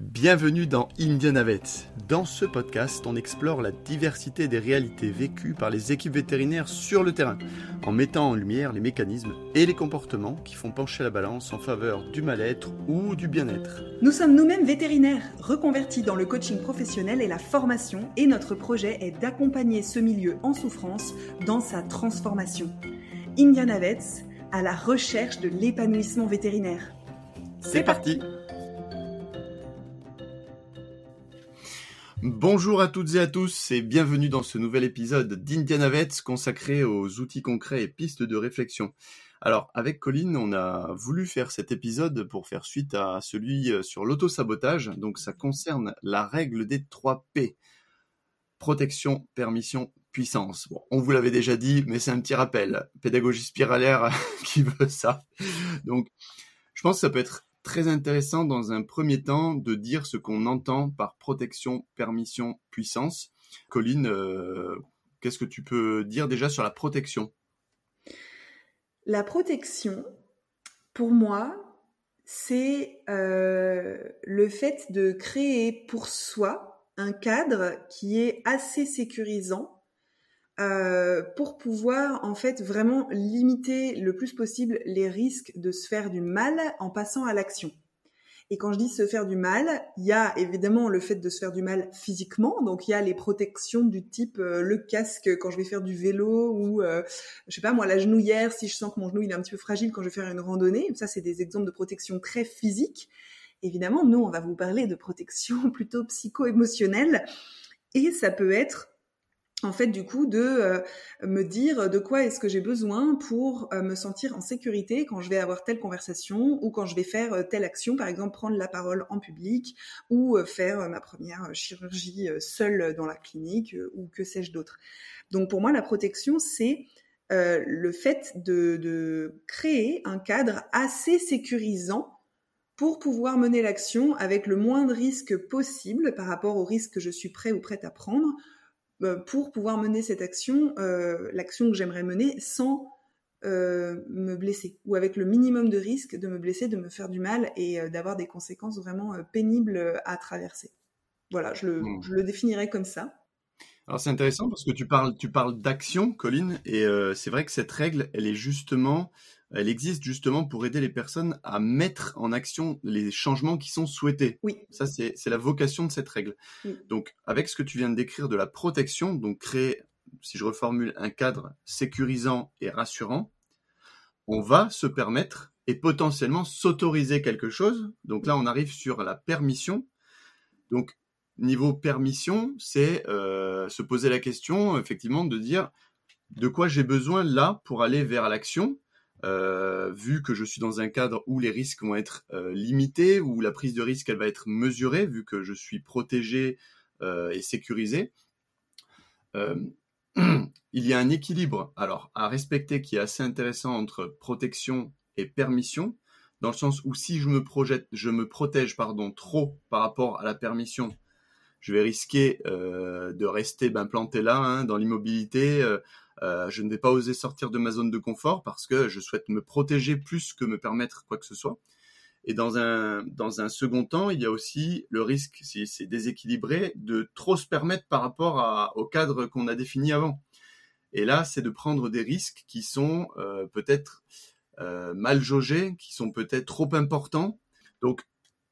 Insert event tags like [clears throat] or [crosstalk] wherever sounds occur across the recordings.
Bienvenue dans Indianavet. Dans ce podcast, on explore la diversité des réalités vécues par les équipes vétérinaires sur le terrain, en mettant en lumière les mécanismes et les comportements qui font pencher la balance en faveur du mal-être ou du bien-être. Nous sommes nous-mêmes vétérinaires, reconvertis dans le coaching professionnel et la formation, et notre projet est d'accompagner ce milieu en souffrance dans sa transformation. Indianavets, à la recherche de l'épanouissement vétérinaire. C'est parti Bonjour à toutes et à tous et bienvenue dans ce nouvel épisode d'Indianavets consacré aux outils concrets et pistes de réflexion. Alors avec Colline, on a voulu faire cet épisode pour faire suite à celui sur l'autosabotage. Donc ça concerne la règle des 3 P. Protection, permission, puissance. Bon, on vous l'avait déjà dit, mais c'est un petit rappel. Pédagogie spiralaire [laughs] qui veut ça. Donc je pense que ça peut être très intéressant dans un premier temps de dire ce qu'on entend par protection, permission, puissance. Colline, euh, qu'est-ce que tu peux dire déjà sur la protection? La protection, pour moi, c'est euh, le fait de créer pour soi un cadre qui est assez sécurisant euh, pour pouvoir en fait vraiment limiter le plus possible les risques de se faire du mal en passant à l'action. Et quand je dis se faire du mal, il y a évidemment le fait de se faire du mal physiquement, donc il y a les protections du type euh, le casque quand je vais faire du vélo ou euh, je sais pas moi la genouillère si je sens que mon genou il est un petit peu fragile quand je vais faire une randonnée. Ça c'est des exemples de protection très physique. Évidemment, nous on va vous parler de protection [laughs] plutôt psycho-émotionnelle et ça peut être en fait du coup de euh, me dire de quoi est-ce que j'ai besoin pour euh, me sentir en sécurité quand je vais avoir telle conversation ou quand je vais faire euh, telle action, par exemple prendre la parole en public ou faire ma première chirurgie seule dans la clinique ou que sais-je d'autre. Donc pour moi la protection c'est le fait de, de créer un cadre assez sécurisant pour pouvoir mener l'action avec le moins de risques possible par rapport aux risques que je suis prêt ou prête à prendre pour pouvoir mener cette action, euh, l'action que j'aimerais mener, sans euh, me blesser ou avec le minimum de risque de me blesser, de me faire du mal et d'avoir des conséquences vraiment pénibles à traverser. Voilà, je le, mmh. je le définirais comme ça. Alors c'est intéressant parce que tu parles, tu parles d'action, Colline, et c'est vrai que cette règle, elle est justement elle existe justement pour aider les personnes à mettre en action les changements qui sont souhaités. Oui. Ça, c'est la vocation de cette règle. Donc, avec ce que tu viens de décrire de la protection, donc créer, si je reformule, un cadre sécurisant et rassurant, on va se permettre et potentiellement s'autoriser quelque chose. Donc là, on arrive sur la permission. Donc, niveau permission, c'est euh, se poser la question, effectivement, de dire de quoi j'ai besoin là pour aller vers l'action euh, vu que je suis dans un cadre où les risques vont être euh, limités, où la prise de risque va être mesurée, vu que je suis protégé euh, et sécurisé. [clears throat] il y a un équilibre alors à respecter qui est assez intéressant entre protection et permission, dans le sens où si je me projette, je me protège pardon trop par rapport à la permission, je vais risquer de rester ben, planté là hein, dans l'immobilité euh, je ne vais pas oser sortir de ma zone de confort parce que je souhaite me protéger plus que me permettre quoi que ce soit. Et dans un, dans un second temps, il y a aussi le risque, si c'est déséquilibré, de trop se permettre par rapport au cadre qu'on a défini avant. Et là, c'est de prendre des risques qui sont euh, peut-être euh, mal jaugés, qui sont peut-être trop importants. Donc,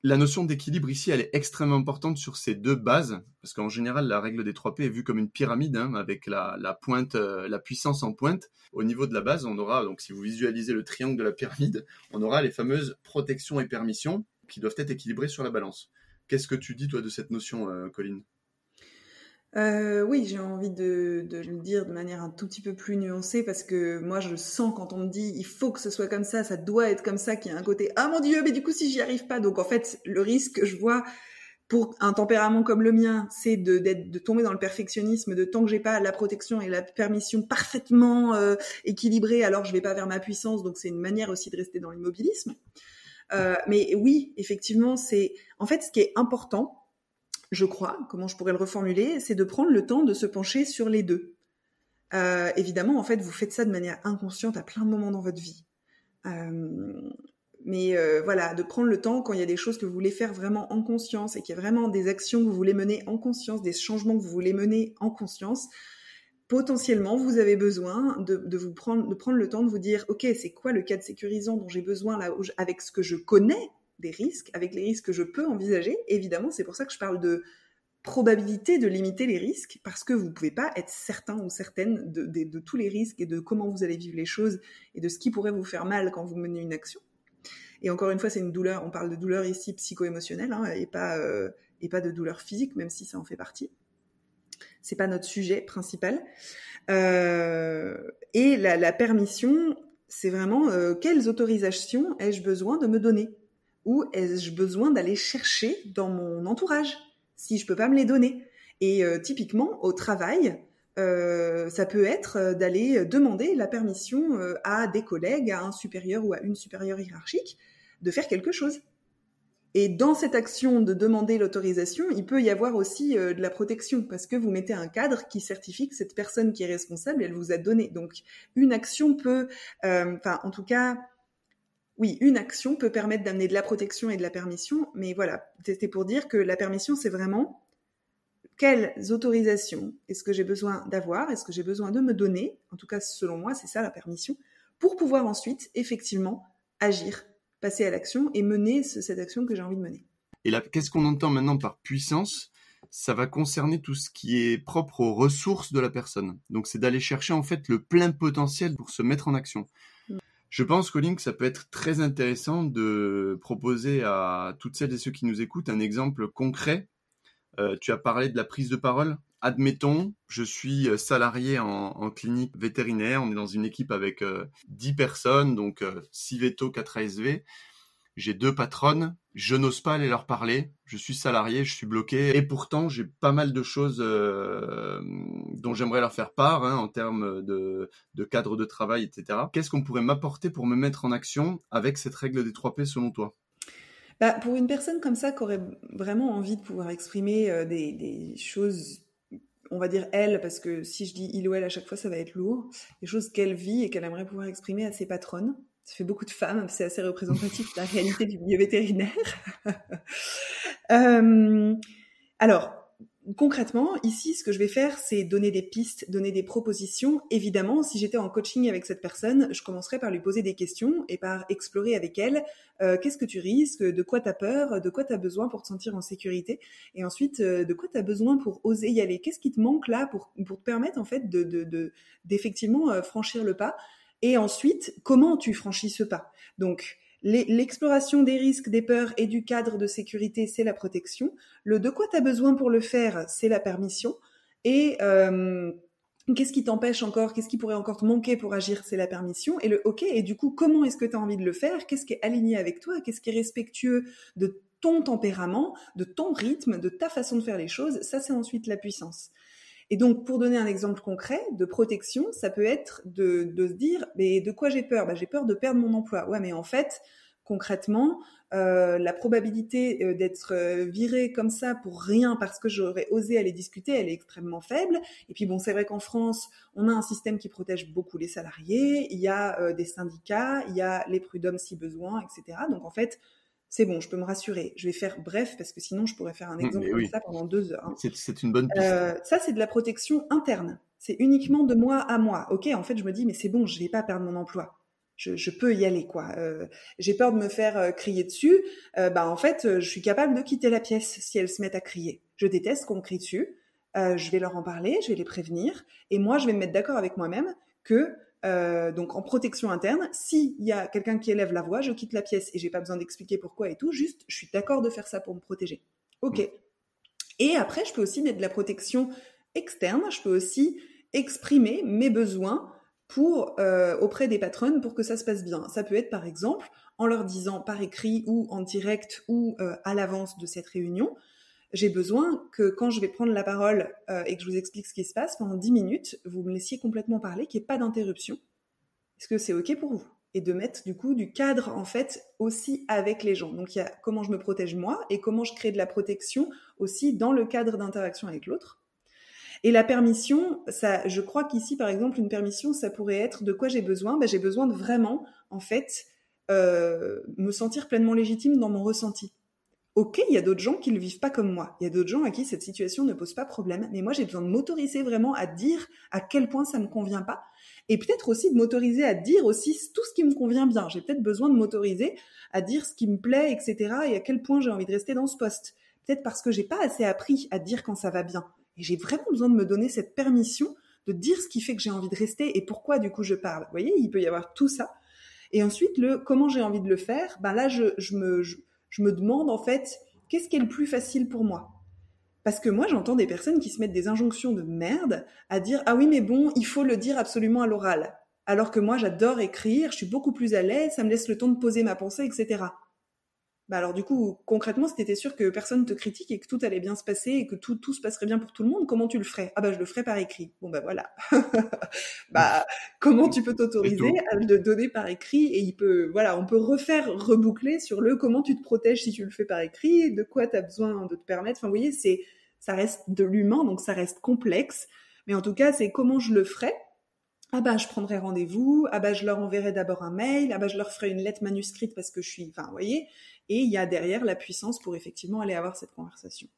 la notion d'équilibre ici, elle est extrêmement importante sur ces deux bases, parce qu'en général, la règle des 3 P est vue comme une pyramide, hein, avec la, pointe, euh, la puissance en pointe. Au niveau de la base, on aura, donc si vous visualisez le triangle de la pyramide, on aura les fameuses protections et permissions qui doivent être équilibrées sur la balance. Qu'est-ce que tu dis, toi, de cette notion, euh, Colline? Euh, oui, j'ai envie de, le dire de manière un tout petit peu plus nuancée parce que moi je sens quand on me dit il faut que ce soit comme ça, ça doit être comme ça, qu'il y a un côté ah mon dieu mais du coup si j'y arrive pas donc en fait le risque que je vois pour un tempérament comme le mien, c'est de, de tomber dans le perfectionnisme, de tant que j'ai pas la protection et la permission parfaitement euh, équilibrée, alors je vais pas vers ma puissance. Donc c'est une manière aussi de rester dans l'immobilisme. Euh, mais oui, effectivement, c'est en fait ce qui est important, je crois, comment je pourrais le reformuler, c'est de prendre le temps de se pencher sur les deux. Euh, évidemment, en fait, vous faites ça de manière inconsciente à plein de moments dans votre vie. Euh, Mais euh, voilà, de prendre le temps quand il y a des choses que vous voulez faire vraiment en conscience et qu'il y a vraiment des actions que vous voulez mener en conscience, des changements que vous voulez mener en conscience, potentiellement, vous avez besoin de, vous prendre, de prendre le temps de vous dire, OK, c'est quoi le cadre sécurisant dont j'ai besoin là, avec ce que je connais des risques, avec les risques que je peux envisager. Évidemment, c'est pour ça que je parle de probabilité de limiter les risques, parce que vous ne pouvez pas être certain ou certaine de, tous les risques et de comment vous allez vivre les choses et de ce qui pourrait vous faire mal quand vous menez une action. Et encore une fois, c'est une douleur, on parle de douleur ici psycho-émotionnelle, hein, et, pas, euh, et pas de douleur physique, même si ça en fait partie c'est pas notre sujet principal. Euh, et la, permission, c'est vraiment euh, quelles autorisations ai-je besoin de me donner ou ai-je besoin d'aller chercher dans mon entourage si je peux pas me les donner? Et euh, typiquement au travail, ça peut être d'aller demander la permission à des collègues, à un supérieur ou à une supérieure hiérarchique de faire quelque chose. Et dans cette action de demander l'autorisation, il peut y avoir aussi euh, de la protection parce que vous mettez un cadre qui certifie que cette personne qui est responsable, elle vous a donné. Donc une action peut, euh, enfin en tout cas, oui, une action peut permettre d'amener de la protection et de la permission. Mais voilà, c'était pour dire que la permission, c'est vraiment quelles autorisations est-ce que j'ai besoin d'avoir, est-ce que j'ai besoin de me donner. En tout cas, selon moi, c'est ça la permission pour pouvoir ensuite effectivement agir passer à l'action et mener cette action que j'ai envie de mener. Et là, qu'est-ce qu'on entend maintenant par puissance? Ça va concerner tout ce qui est propre aux ressources de la personne. Donc, c'est d'aller chercher en fait le plein potentiel pour se mettre en action. Je pense, Colin, que ça peut être très intéressant de proposer à toutes celles et ceux qui nous écoutent un exemple concret. Euh, tu as parlé de la prise de parole admettons, je suis euh, salarié en, clinique vétérinaire, on est dans une équipe avec 10 euh, personnes, donc 6 vétos, 4 ASV. J'ai deux patronnes, je n'ose pas aller leur parler, je suis salarié, je suis bloqué, et pourtant j'ai pas mal de choses euh, dont j'aimerais leur faire part hein, en termes de, cadre de travail, etc. Qu'est-ce qu'on pourrait m'apporter pour me mettre en action avec cette règle des 3 P selon toi? Bah, Pour une personne comme ça qui aurait vraiment envie de pouvoir exprimer des, des choses on va dire elle, parce que si je dis il ou elle à chaque fois, ça va être lourd, des choses qu'elle vit et qu'elle aimerait pouvoir exprimer à ses patronnes. Ça fait beaucoup de femmes, c'est assez représentatif de la réalité du milieu vétérinaire. [laughs] Euh, alors, concrètement, ici, ce que je vais faire, c'est donner des pistes, donner des propositions. Évidemment, si j'étais en coaching avec cette personne, je commencerais par lui poser des questions et par explorer avec elle euh, qu'est-ce que tu risques, de quoi tu as peur, de quoi tu as besoin pour te sentir en sécurité, et ensuite euh, de quoi tu as besoin pour oser y aller. Qu'est-ce qui te manque là pour, te permettre en fait de d'effectivement franchir le pas. Et ensuite, comment tu franchis ce pas? Donc, L'exploration des risques, des peurs et du cadre de sécurité, c'est la protection. Le de quoi tu as besoin pour le faire, c'est la permission. Et euh, qu'est-ce qui t'empêche encore Qu'est-ce qui pourrait encore te manquer pour agir C'est la permission. Et le OK, et du coup, comment est-ce que tu as envie de le faire? Qu'est-ce qui est aligné avec toi? Qu'est-ce qui est respectueux de ton tempérament, de ton rythme, de ta façon de faire les choses? Ça, c'est ensuite la puissance. Et donc, pour donner un exemple concret de protection, ça peut être de, se dire, mais de quoi j'ai peur? Bah, J'ai peur de perdre mon emploi. Ouais, mais en fait, concrètement, euh, la probabilité euh, d'être euh, viré comme ça pour rien parce que j'aurais osé aller discuter, elle est extrêmement faible. Et puis bon, c'est vrai qu'en France, on a un système qui protège beaucoup les salariés, il y a des syndicats, il y a les prud'hommes si besoin, etc. Donc en fait, c'est bon, je peux me rassurer. Je vais faire bref parce que sinon je pourrais faire un exemple comme ça pendant deux heures. Hein. C'est une bonne piste. ça, c'est de la protection interne. C'est uniquement de moi à moi. Ok, en fait, je me dis, mais c'est bon, je vais pas perdre mon emploi je, peux y aller quoi. Euh, j'ai peur de me faire euh, crier dessus. Euh, bah en fait, je suis capable de quitter la pièce si elles se mettent à crier. Je déteste qu'on me crie dessus. je vais leur en parler, je vais les prévenir, et moi je vais me mettre d'accord avec moi-même que donc en protection interne, s'il y a quelqu'un qui élève la voix, je quitte la pièce et j'ai pas besoin d'expliquer pourquoi et tout. Juste, je suis d'accord de faire ça pour me protéger. Ok. Mm. Et après, je peux aussi mettre de la protection externe. Je peux aussi exprimer mes besoins pour euh, auprès des patronnes pour que ça se passe bien. Ça peut être par exemple en leur disant par écrit ou en direct ou euh, à l'avance de cette réunion, j'ai besoin que quand je vais prendre la parole euh, et que je vous explique ce qui se passe pendant 10 minutes, vous me laissiez complètement parler, qu'il n'y ait pas d'interruption. Est-ce que c'est OK pour vous? Et de mettre du coup du cadre en fait aussi avec les gens. Donc il y a comment je me protège moi et comment je crée de la protection aussi dans le cadre d'interaction avec l'autre. Et la permission, je crois qu'ici, par exemple, une permission, ça pourrait être de quoi j'ai besoin? Ben, j'ai besoin de vraiment, en fait, euh, me sentir pleinement légitime dans mon ressenti. Ok, il y a d'autres gens qui ne vivent pas comme moi. Il y a d'autres gens à qui cette situation ne pose pas problème. Mais moi, j'ai besoin de m'autoriser vraiment à dire à quel point ça me convient pas. Et peut-être aussi de m'autoriser à dire aussi tout ce qui me convient bien. J'ai peut-être besoin de m'autoriser à dire ce qui me plaît, etc. et à quel point j'ai envie de rester dans ce poste. Peut-être parce que j'ai pas assez appris à dire quand ça va bien. Et j'ai vraiment besoin de me donner cette permission de dire ce qui fait que j'ai envie de rester et pourquoi du coup je parle. Vous voyez, il peut y avoir tout ça. Et ensuite, le comment j'ai envie de le faire, ben là, je me, je me demande en fait, qu'est-ce qui est le plus facile pour moi? Parce que moi, j'entends des personnes qui se mettent des injonctions de merde à dire ah oui mais bon, il faut le dire absolument à l'oral. Alors que moi, j'adore écrire, je suis beaucoup plus à l'aise, ça me laisse le temps de poser ma pensée, etc. Bah alors du coup, concrètement, si t'étais sûr que personne te critique et que tout allait bien se passer et que tout, tout se passerait bien pour tout le monde, comment tu le ferais? Ah bah je le ferais par écrit. Bon bah voilà. [laughs] bah comment tu peux t'autoriser à le donner par écrit et il peut, voilà, on peut refaire, reboucler sur le comment tu te protèges si tu le fais par écrit, de quoi tu as besoin de te permettre. Enfin vous voyez, c'est, ça reste de l'humain, donc ça reste complexe. Mais en tout cas, c'est comment je le ferais? Ah bah je prendrai rendez-vous, ah bah je leur enverrai d'abord un mail, ah bah je leur ferai une lettre manuscrite parce que je suis, enfin vous voyez, et il y a derrière la puissance pour effectivement aller avoir cette conversation.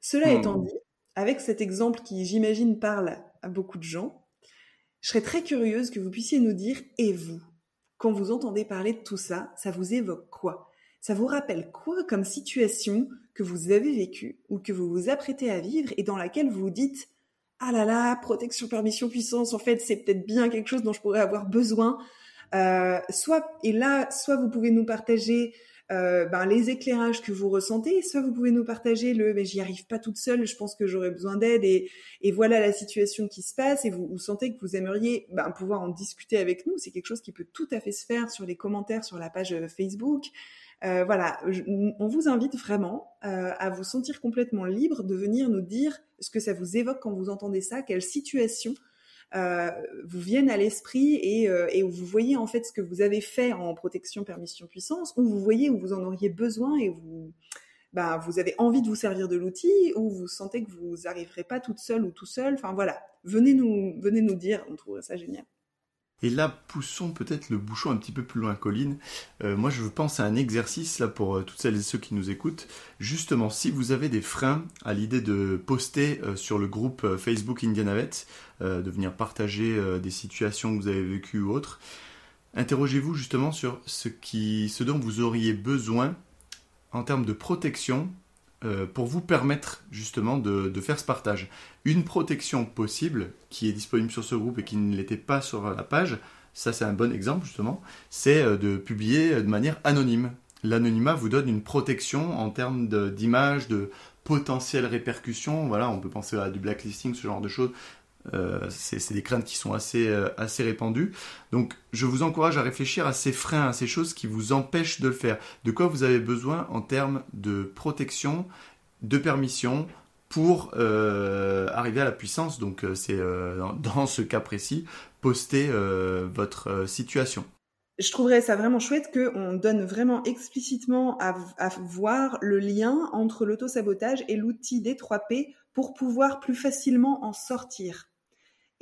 Cela hmm. étant dit, avec cet exemple qui, j'imagine, parle à beaucoup de gens, je serais très curieuse que vous puissiez nous dire, et vous, quand vous entendez parler de tout ça, ça vous évoque quoi? Ça vous rappelle quoi comme situation que vous avez vécue ou que vous vous apprêtez à vivre et dans laquelle vous vous dites, ah là là, protection, permission, puissance, en fait, c'est peut-être bien quelque chose dont je pourrais avoir besoin, euh, soit et là, soit vous pouvez nous partager euh, ben, les éclairages que vous ressentez, soit vous pouvez nous partager le mais j'y arrive pas toute seule, je pense que j'aurais besoin d'aide et, et voilà la situation qui se passe et vous, vous sentez que vous aimeriez ben, pouvoir en discuter avec nous. C'est quelque chose qui peut tout à fait se faire sur les commentaires sur la page euh, Facebook. Euh, voilà, on vous invite vraiment euh, à vous sentir complètement libre de venir nous dire ce que ça vous évoque quand vous entendez ça, quelle situation euh, vous viennent à l'esprit et, euh, et, où vous voyez en fait ce que vous avez fait en protection, permission, puissance, où vous voyez où vous en auriez besoin et vous, bah, vous avez envie de vous servir de l'outil, ou vous sentez que vous n'arriverez pas toute seule ou tout seul. Enfin voilà, venez nous, venez nous dire, on trouverait ça génial. Et là, poussons peut-être le bouchon un petit peu plus loin, Colline. Euh, moi, je pense à un exercice là pour euh, toutes celles et ceux qui nous écoutent. Justement, si vous avez des freins à l'idée de poster euh, sur le groupe Facebook Indianavet, de venir partager des situations que vous avez vécues ou autres, interrogez-vous justement sur ce, ce dont vous auriez besoin en termes de protection euh, pour vous permettre justement de, faire ce partage. Une protection possible qui est disponible sur ce groupe et qui ne l'était pas sur la page, ça c'est un bon exemple justement, c'est euh, de publier de manière anonyme. L'anonymat vous donne une protection en termes d'image, de, potentielles répercussions. Voilà, on peut penser à du blacklisting, ce genre de choses. Euh, c'est des craintes qui sont assez, euh, assez répandues. Donc je vous encourage à réfléchir à ces freins, à ces choses qui vous empêchent de le faire. De quoi vous avez besoin en termes de protection, de permission pour euh, arriver à la puissance? Donc c'est [laughs] dans ce cas précis, poster votre situation. Je trouverais ça vraiment chouette qu'on donne vraiment explicitement à, à voir le lien entre l'autosabotage et l'outil des 3P pour pouvoir plus facilement en sortir.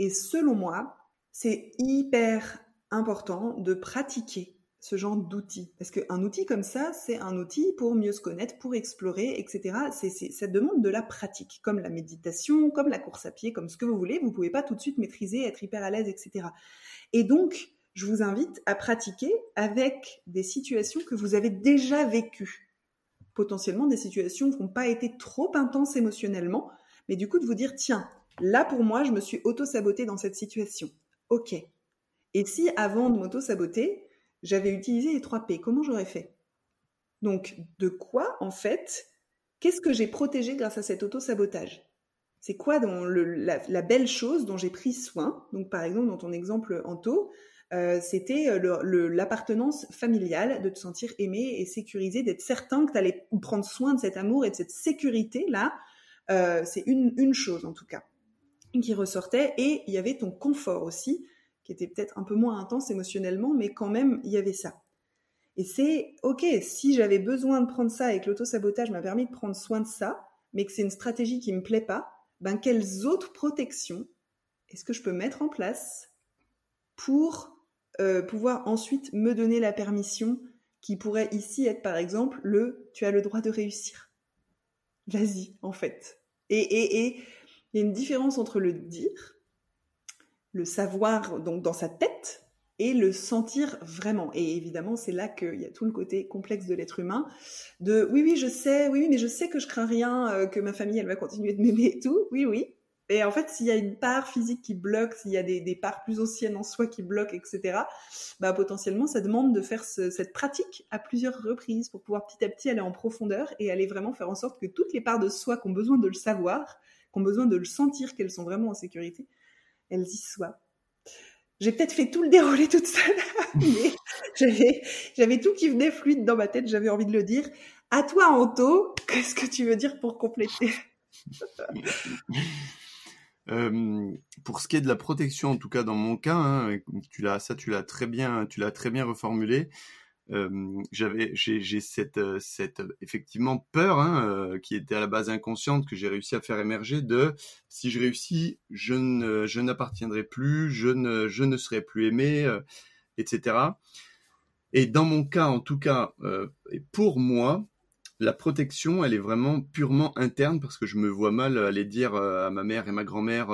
Et selon moi, c'est hyper important de pratiquer ce genre d'outils. Parce qu'un outil comme ça, c'est un outil pour mieux se connaître, pour explorer, etc. Ça demande de la pratique, comme la méditation, comme la course à pied, comme ce que vous voulez. Vous ne pouvez pas tout de suite maîtriser, être hyper à l'aise, etc. Et donc, je vous invite à pratiquer avec des situations que vous avez déjà vécues. Potentiellement des situations qui n'ont pas été trop intenses émotionnellement, mais du coup de vous dire, tiens, Là, pour moi, je me suis auto-sabotée dans cette situation. Ok. Et si avant de m'auto-saboter, j'avais utilisé les 3 P, comment j'aurais fait? Donc, de quoi, en fait, qu'est-ce que j'ai protégé grâce à cet auto-sabotage? C'est quoi la, belle chose dont j'ai pris soin? Donc, par exemple, dans ton exemple Anto, euh, c'était euh, l'appartenance familiale, de te sentir aimé et sécurisé, d'être certain que tu allais prendre soin de cet amour et de cette sécurité-là. Euh, c'est une chose, en tout cas qui ressortait et il y avait ton confort aussi, qui était peut-être un peu moins intense émotionnellement, mais quand même, il y avait ça. Et c'est, ok, si j'avais besoin de prendre ça et que l'auto-sabotage m'a permis de prendre soin de ça, mais que c'est une stratégie qui me plaît pas, ben quelles autres protections est-ce que je peux mettre en place pour euh, pouvoir ensuite me donner la permission qui pourrait ici être par exemple le tu as le droit de réussir. Vas-y, en fait. Et il y a une différence entre le dire, le savoir donc dans sa tête, et le sentir vraiment. Et évidemment, c'est là qu'il y a tout le côté complexe de l'être humain, de oui, oui, je sais, oui, oui, mais je sais que je crains rien, euh, que ma famille, elle va continuer de m'aimer et tout, oui, oui. Et en fait, s'il y a une part physique qui bloque, s'il y a des, parts plus anciennes en soi qui bloquent, etc., bah, potentiellement, ça demande de faire cette pratique à plusieurs reprises pour pouvoir petit à petit aller en profondeur et aller vraiment faire en sorte que toutes les parts de soi qui ont besoin de le savoir, qui ont besoin de le sentir qu'elles sont vraiment en sécurité, elles y soient. J'ai peut-être fait tout le déroulé toute seule, [laughs] mais j'avais, j'avais tout qui venait fluide dans ma tête, j'avais envie de le dire. À toi, Anto, qu'est-ce que tu veux dire pour compléter? [laughs] Euh, pour ce qui est de la protection, en tout cas dans mon cas, hein, tu l'as, ça tu l'as très bien, tu l'as très bien reformulé. Euh, j'avais, j'ai, cette, euh, cette effectivement peur hein, euh, qui était à la base inconsciente que j'ai réussi à faire émerger de si je réussis, je ne, je n'appartiendrai plus, je ne, je ne serai plus aimé, etc. Et dans mon cas, en tout cas, pour moi, la protection, elle est vraiment purement interne parce que je me vois mal aller dire à ma mère et ma grand-mère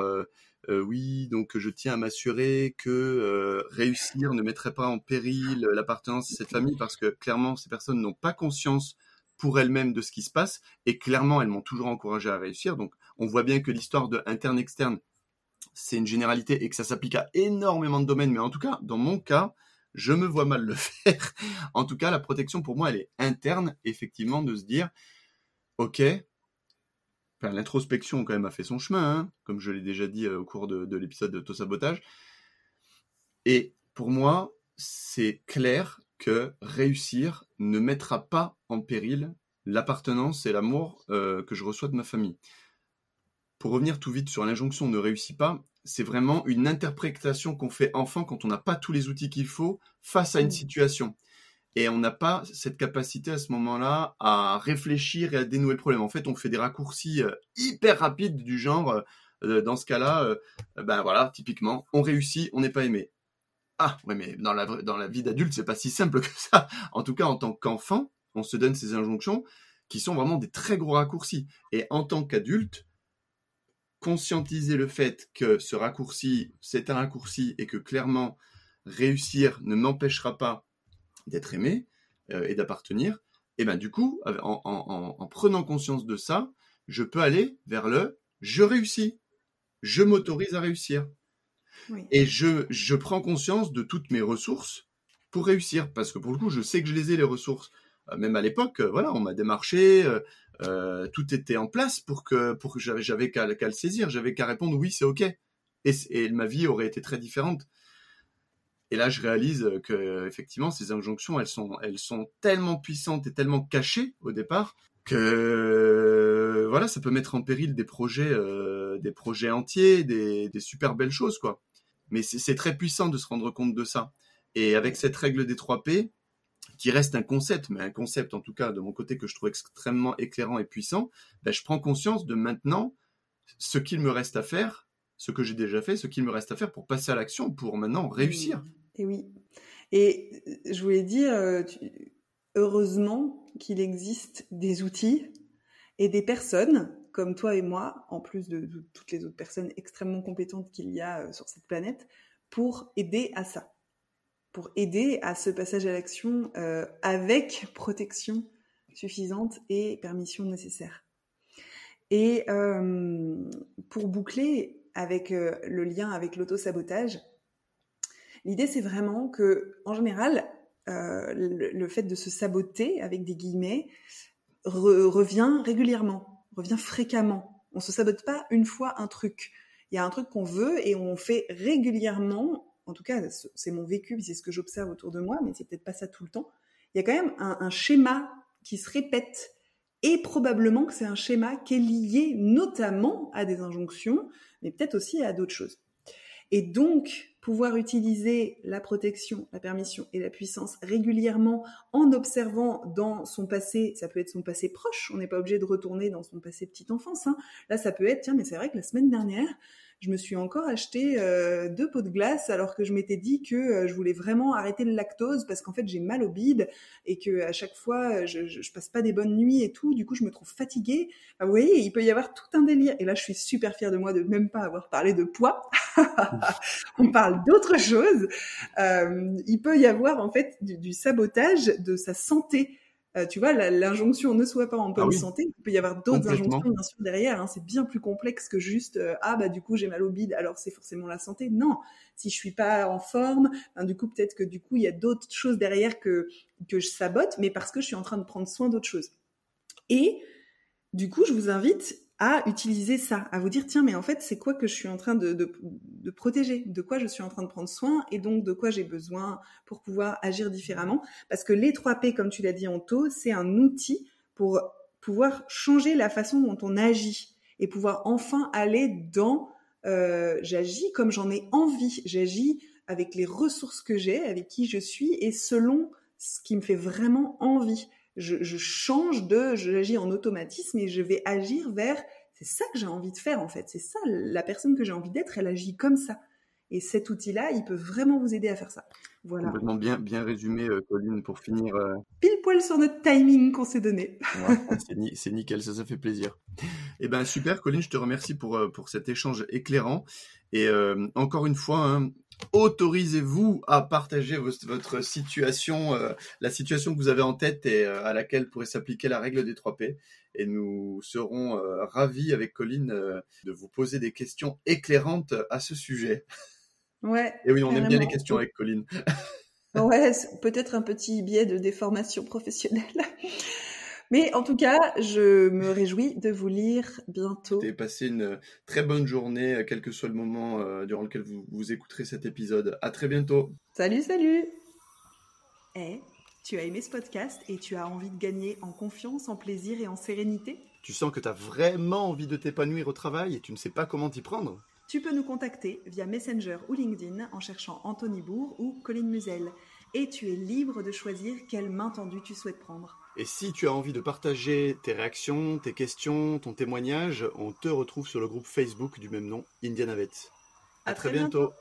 euh, oui, donc je tiens à m'assurer que euh, réussir ne mettrait pas en péril l'appartenance à cette famille parce que clairement ces personnes n'ont pas conscience pour elles-mêmes de ce qui se passe et clairement elles m'ont toujours encouragé à réussir. Donc on voit bien que l'histoire de interne-externe, c'est une généralité et que ça s'applique à énormément de domaines, mais en tout cas, dans mon cas, je me vois mal le [laughs] faire. en tout cas, la protection pour moi, elle est interne, effectivement, de se dire, ok, l'introspection quand même a fait son chemin, hein, comme je l'ai déjà dit euh, au cours de, l'épisode de Sabotage. Et pour moi, c'est clair que réussir ne mettra pas en péril l'appartenance et l'amour euh, que je reçois de ma famille. Pour revenir tout vite sur l'injonction ne réussit pas, c'est vraiment une interprétation qu'on fait enfant quand on n'a pas tous les outils qu'il faut face à une mmh. situation et on n'a pas cette capacité à ce moment-là à réfléchir et à dénouer le problème. En fait, on fait des raccourcis euh, hyper rapides du genre, euh, euh, dans ce cas-là, ben voilà, typiquement, on réussit, on n'est pas aimé. Ah, ouais, mais dans la, dans la vie d'adulte, c'est pas si simple que ça. En tout cas, en tant qu'enfant, on se donne ces injonctions qui sont vraiment des très gros raccourcis. Et en tant qu'adulte, conscientiser le fait que ce raccourci, c'est un raccourci et que clairement, réussir ne m'empêchera pas d'être aimé euh, et d'appartenir, et ben du coup, en, prenant conscience de ça, je peux aller vers le je réussis, je m'autorise à réussir. Et je, je prends conscience de toutes mes ressources pour réussir, parce que pour le coup, je sais que je les ai, les ressources. Euh, même à l'époque, euh, voilà, on m'a démarché, tout était en place pour que, pour que j'avais qu'à le saisir, j'avais qu'à répondre oui, c'est ok. Et, et, ma vie aurait été très différente. Et là, je réalise que effectivement, ces injonctions, elles sont, elles sont tellement puissantes et tellement cachées au départ que voilà, ça peut mettre en péril des projets, euh, des projets entiers, des, des, super belles choses, quoi. Mais c'est très puissant de se rendre compte de ça. Et avec cette règle des 3 P, qui reste un concept, mais un concept en tout cas de mon côté que je trouve extrêmement éclairant et puissant, ben, je prends conscience de maintenant ce qu'il me reste à faire ce que j'ai déjà fait, ce qu'il me reste à faire pour passer à l'action, pour maintenant réussir. Et oui. Et euh, je voulais dire, euh, heureusement qu'il existe des outils et des personnes comme toi et moi, en plus de, toutes les autres personnes extrêmement compétentes qu'il y a euh, sur cette planète, pour aider à ça, pour aider à ce passage à l'action avec protection suffisante et permission nécessaire. Et pour boucler, avec euh, le lien avec l'auto-sabotage. L'idée, c'est vraiment que, en général, euh, le, fait de se saboter, avec des guillemets, revient régulièrement, revient fréquemment. On se sabote pas une fois un truc. Il y a un truc qu'on veut et on fait régulièrement. En tout cas, c'est mon vécu, c'est ce que j'observe autour de moi, mais c'est peut-être pas ça tout le temps. Il y a quand même un schéma qui se répète et probablement que c'est un schéma qui est lié notamment à des injonctions, mais peut-être aussi à d'autres choses. Et donc, pouvoir utiliser la protection, la permission et la puissance régulièrement en observant dans son passé, ça peut être son passé proche, on n'est pas obligé de retourner dans son passé petite enfance. Hein. Là, ça peut être, tiens, mais c'est vrai que la semaine dernière, je me suis encore acheté euh, deux pots de glace alors que je m'étais dit que euh, je voulais vraiment arrêter le lactose parce qu'en fait j'ai mal au bide et que à chaque fois euh, je, je, passe pas des bonnes nuits et tout. Du coup, je me trouve fatiguée. vous voyez, il peut y avoir tout un délire. Et là, je suis super fière de moi de même pas avoir parlé de poids. [laughs] On parle d'autre chose. il peut y avoir en fait du, du sabotage de sa santé. Euh, tu vois, l'injonction ne soit pas en bonne ah santé. Il peut y avoir d'autres injonctions bien sûr derrière. Hein. C'est bien plus complexe que juste euh, ah bah du coup j'ai mal au bide, alors c'est forcément la santé. Non, si je suis pas en forme, ben, du coup peut-être que du coup il y a d'autres choses derrière que que je sabote, mais parce que je suis en train de prendre soin d'autres choses. Et du coup, je vous invite à utiliser ça, à vous dire tiens mais en fait c'est quoi que je suis en train de, protéger, de quoi je suis en train de prendre soin? Et donc de quoi j'ai besoin pour pouvoir agir différemment? Parce que les 3 P, comme tu l'as dit en taux, c'est un outil pour pouvoir changer la façon dont on agit et pouvoir enfin aller dans euh, j'agis comme j'en ai envie, j'agis avec les ressources que j'ai, avec qui je suis et selon ce qui me fait vraiment envie je, change de, j'agis en automatisme et je vais agir vers, c'est ça que j'ai envie de faire en fait, c'est ça, la personne que j'ai envie d'être, elle agit comme ça. Et cet outil-là, il peut vraiment vous aider à faire ça. Voilà. Complètement bien, bien résumé, euh, Pauline, pour finir. Euh. Pile poil sur notre timing qu'on s'est donné. [laughs] c'est nickel, ça, ça fait plaisir. Eh ben super, Colline, je te remercie pour, euh, pour cet échange éclairant. Et encore une fois, hein, autorisez-vous à partager votre situation, euh, la situation que vous avez en tête et euh, à laquelle pourrait s'appliquer la règle des 3 P. Et nous serons euh, ravis avec Colline de vous poser des questions éclairantes à ce sujet. Ouais. Et oui, on aime bien les questions avec Colline. ouais, peut-être un petit biais de déformation professionnelle. Mais en tout cas, je me réjouis de vous lire bientôt. Et passé une très bonne journée, quel que soit le moment euh, durant lequel vous, vous écouterez cet épisode. À très bientôt. Salut, salut. Eh, tu as aimé ce podcast et tu as envie de gagner en confiance, en plaisir et en sérénité? Tu sens que tu as vraiment envie de t'épanouir au travail et tu ne sais pas comment t'y prendre? Tu peux nous contacter via Messenger ou LinkedIn en cherchant Anthony Bourg ou Colline Musel. Et tu es libre de choisir quelle main tendue tu souhaites prendre. Et si tu as envie de partager tes réactions, tes questions, ton témoignage, on te retrouve sur le groupe Facebook du même nom, Indianavet. À, très, bientôt.